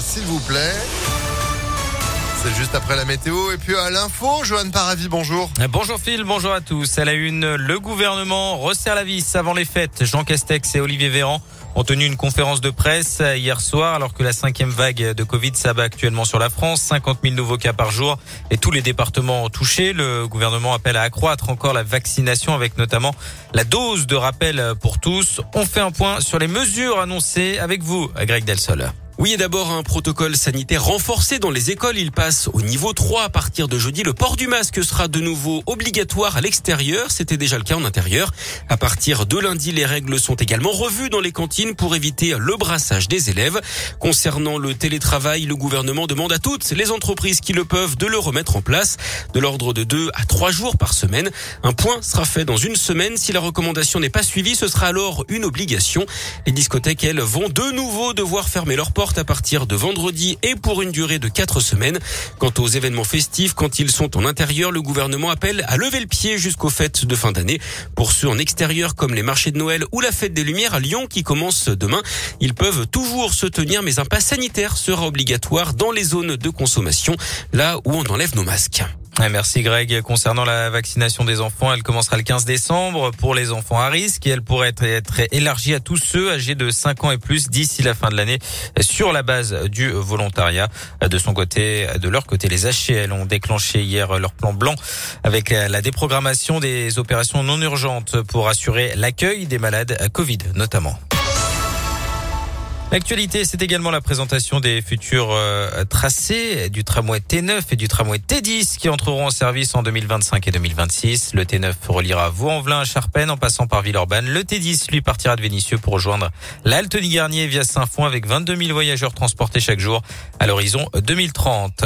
s'il vous plaît. C'est juste après la météo. Et puis à l'info, Johan Paravi, bonjour. Bonjour Phil, bonjour à tous. À la une, le gouvernement resserre la vis avant les fêtes. Jean Castex et Olivier Véran ont tenu une conférence de presse hier soir alors que la cinquième vague de Covid s'abat actuellement sur la France. 50 000 nouveaux cas par jour et tous les départements touchés. Le gouvernement appelle à accroître encore la vaccination avec notamment la dose de rappel pour tous. On fait un point sur les mesures annoncées avec vous, Greg Delsol. Oui, et d'abord un protocole sanitaire renforcé dans les écoles. Il passe au niveau 3 à partir de jeudi. Le port du masque sera de nouveau obligatoire à l'extérieur. C'était déjà le cas en intérieur. À partir de lundi, les règles sont également revues dans les cantines pour éviter le brassage des élèves. Concernant le télétravail, le gouvernement demande à toutes les entreprises qui le peuvent de le remettre en place de l'ordre de 2 à 3 jours par semaine. Un point sera fait dans une semaine. Si la recommandation n'est pas suivie, ce sera alors une obligation. Les discothèques, elles, vont de nouveau devoir fermer leurs portes à partir de vendredi et pour une durée de quatre semaines. Quant aux événements festifs, quand ils sont en intérieur, le gouvernement appelle à lever le pied jusqu'aux fêtes de fin d'année. Pour ceux en extérieur, comme les marchés de Noël ou la fête des Lumières à Lyon qui commence demain, ils peuvent toujours se tenir, mais un pass sanitaire sera obligatoire dans les zones de consommation, là où on enlève nos masques. Merci Greg. Concernant la vaccination des enfants, elle commencera le 15 décembre pour les enfants à risque et elle pourrait être, être élargie à tous ceux âgés de 5 ans et plus d'ici la fin de l'année sur la base du volontariat. De son côté, de leur côté, les HCL ont déclenché hier leur plan blanc avec la déprogrammation des opérations non urgentes pour assurer l'accueil des malades à Covid notamment. L'actualité, c'est également la présentation des futurs euh, tracés du tramway T9 et du tramway T10 qui entreront en service en 2025 et 2026. Le T9 reliera Vaux-en-Velin à Charpennes en passant par Villeurbanne. Le T10, lui, partira de Vénissieux pour rejoindre l'Altony Garnier via Saint-Fond avec 22 000 voyageurs transportés chaque jour à l'horizon 2030.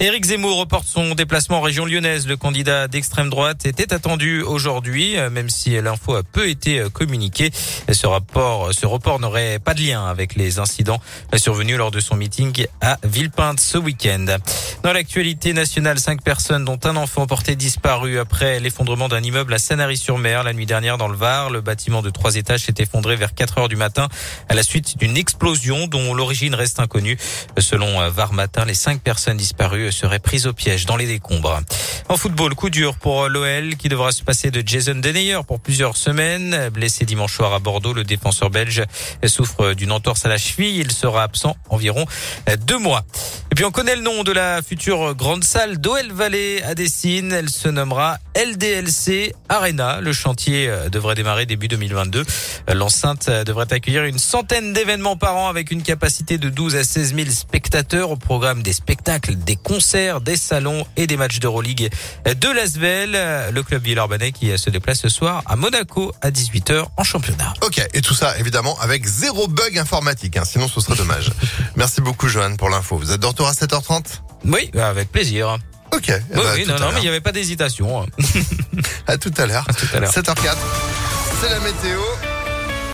Éric Zemmour reporte son déplacement en région lyonnaise. Le candidat d'extrême droite était attendu aujourd'hui, euh, même si l'info a peu été euh, communiquée. Ce ce report n'aurait pas de lien avec les les incidents survenus lors de son meeting à Villepinte ce week-end. Dans l'actualité nationale, cinq personnes dont un enfant porté disparu après l'effondrement d'un immeuble à Sanary-sur-Mer la nuit dernière dans le Var. Le bâtiment de trois étages s'est effondré vers 4 heures du matin à la suite d'une explosion dont l'origine reste inconnue. Selon Var Matin, les cinq personnes disparues seraient prises au piège dans les décombres. En football, coup dur pour l'OL qui devra se passer de Jason Denayer pour plusieurs semaines. Blessé dimanche soir à Bordeaux, le défenseur belge souffre d'une entorse à la Il sera absent environ deux mois. Et puis on connaît le nom de la future grande salle d'OL Valley à Dessine. Elle se nommera LDLC Arena. Le chantier euh, devrait démarrer début 2022. L'enceinte euh, devrait accueillir une centaine d'événements par an avec une capacité de 12 à 16 000 spectateurs au programme des spectacles, des concerts, des salons et des matchs d'Euroleague de Lasvel. Le club villeurbanais qui se déplace ce soir à Monaco à 18h en championnat. Ok, et tout ça évidemment avec zéro bug informatique, hein, sinon ce serait dommage. Merci beaucoup Johan pour l'info. Vous êtes de retour à 7h30 Oui, avec plaisir. Ok. eh Oui, ben, oui, non, à non, mais il n'y avait pas d'heure. 7h04. À tout à l'heure. tout à l'heure. 7h04. C'est la météo.